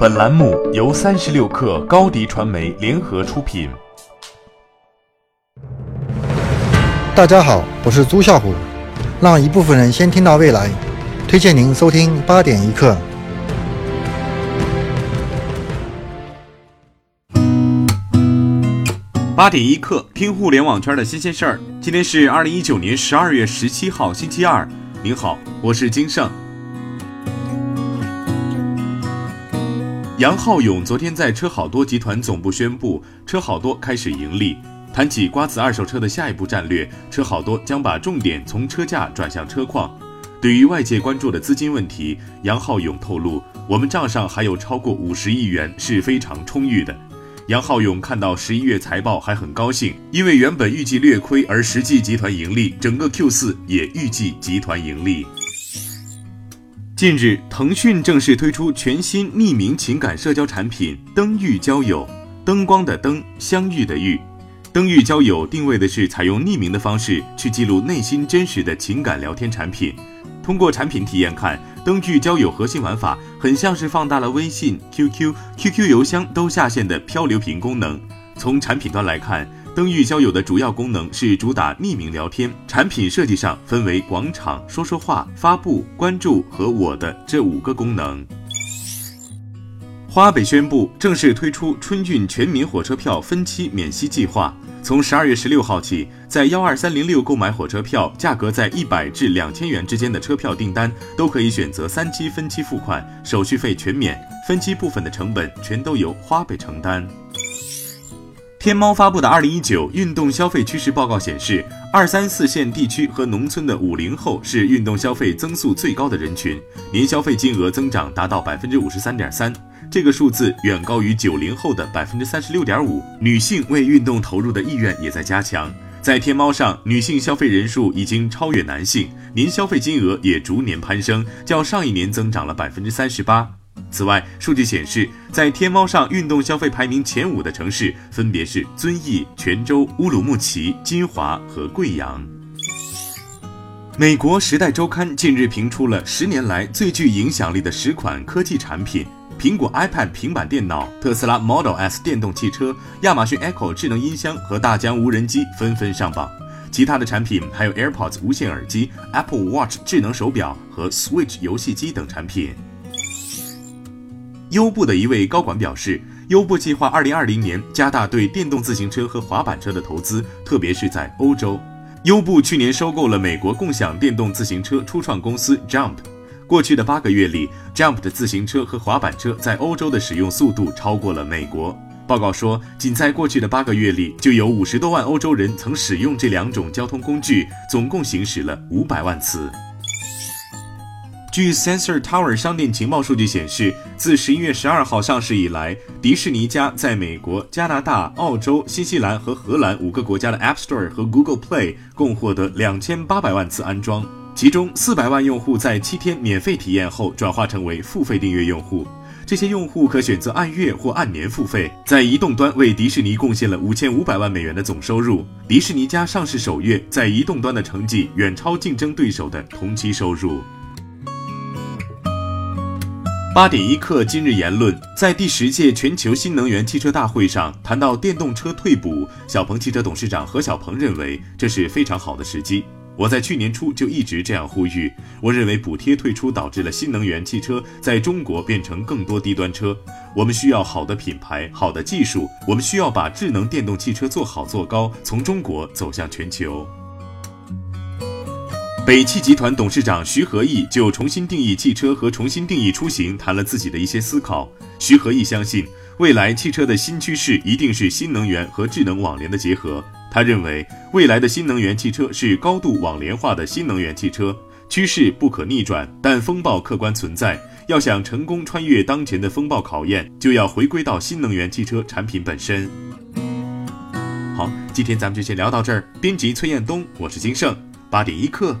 本栏目由三十六氪高低传媒联合出品。大家好，我是朱啸虎。让一部分人先听到未来，推荐您收听八点一刻。八点一刻，听互联网圈的新鲜事儿。今天是二零一九年十二月十七号，星期二。您好，我是金盛。杨浩勇昨天在车好多集团总部宣布，车好多开始盈利。谈起瓜子二手车的下一步战略，车好多将把重点从车价转向车况。对于外界关注的资金问题，杨浩勇透露，我们账上还有超过五十亿元，是非常充裕的。杨浩勇看到十一月财报还很高兴，因为原本预计略亏，而实际集团盈利，整个 Q 四也预计集团盈利。近日，腾讯正式推出全新匿名情感社交产品“灯遇交友”，灯光的灯，相遇的遇。灯遇交友定位的是采用匿名的方式去记录内心真实的情感聊天产品。通过产品体验看，灯遇交友核心玩法很像是放大了微信、QQ、QQ 邮箱都下线的漂流瓶功能。从产品端来看，灯遇交友的主要功能是主打匿名聊天，产品设计上分为广场、说说话、发布、关注和我的这五个功能。花呗宣布正式推出春运全民火车票分期免息计划，从十二月十六号起，在幺二三零六购买火车票，价格在一百至两千元之间的车票订单，都可以选择三期分期付款，手续费全免，分期部分的成本全都由花呗承担。天猫发布的二零一九运动消费趋势报告显示，二三四线地区和农村的五零后是运动消费增速最高的人群，年消费金额增长达到百分之五十三点三，这个数字远高于九零后的百分之三十六点五。女性为运动投入的意愿也在加强，在天猫上，女性消费人数已经超越男性，年消费金额也逐年攀升，较上一年增长了百分之三十八。此外，数据显示，在天猫上运动消费排名前五的城市分别是遵义、泉州、乌鲁木齐、金华和贵阳。美国《时代周刊》近日评出了十年来最具影响力的十款科技产品：苹果 iPad 平板电脑、特斯拉 Model S 电动汽车、亚马逊 Echo 智能音箱和大疆无人机纷纷上榜。其他的产品还有 AirPods 无线耳机、Apple Watch 智能手表和 Switch 游戏机等产品。优步的一位高管表示，优步计划二零二零年加大对电动自行车和滑板车的投资，特别是在欧洲。优步去年收购了美国共享电动自行车初创公司 Jump。过去的八个月里，Jump 的自行车和滑板车在欧洲的使用速度超过了美国。报告说，仅在过去的八个月里，就有五十多万欧洲人曾使用这两种交通工具，总共行驶了五百万次。据 Sensor Tower 商店情报数据显示，自十一月十二号上市以来，迪士尼家在美国、加拿大、澳洲、新西兰和荷兰五个国家的 App Store 和 Google Play 共获得两千八百万次安装，其中四百万用户在七天免费体验后转化成为付费订阅用户。这些用户可选择按月或按年付费，在移动端为迪士尼贡献了五千五百万美元的总收入。迪士尼家上市首月在移动端的成绩远超竞争对手的同期收入。八点一刻，今日言论在第十届全球新能源汽车大会上谈到电动车退补，小鹏汽车董事长何小鹏认为这是非常好的时机。我在去年初就一直这样呼吁。我认为补贴退出导致了新能源汽车在中国变成更多低端车。我们需要好的品牌、好的技术，我们需要把智能电动汽车做好做高，从中国走向全球。北汽集团董事长徐和义就重新定义汽车和重新定义出行谈了自己的一些思考。徐和义相信，未来汽车的新趋势一定是新能源和智能网联的结合。他认为，未来的新能源汽车是高度网联化的新能源汽车，趋势不可逆转，但风暴客观存在。要想成功穿越当前的风暴考验，就要回归到新能源汽车产品本身。好，今天咱们就先聊到这儿。编辑崔彦东，我是金盛，八点一刻。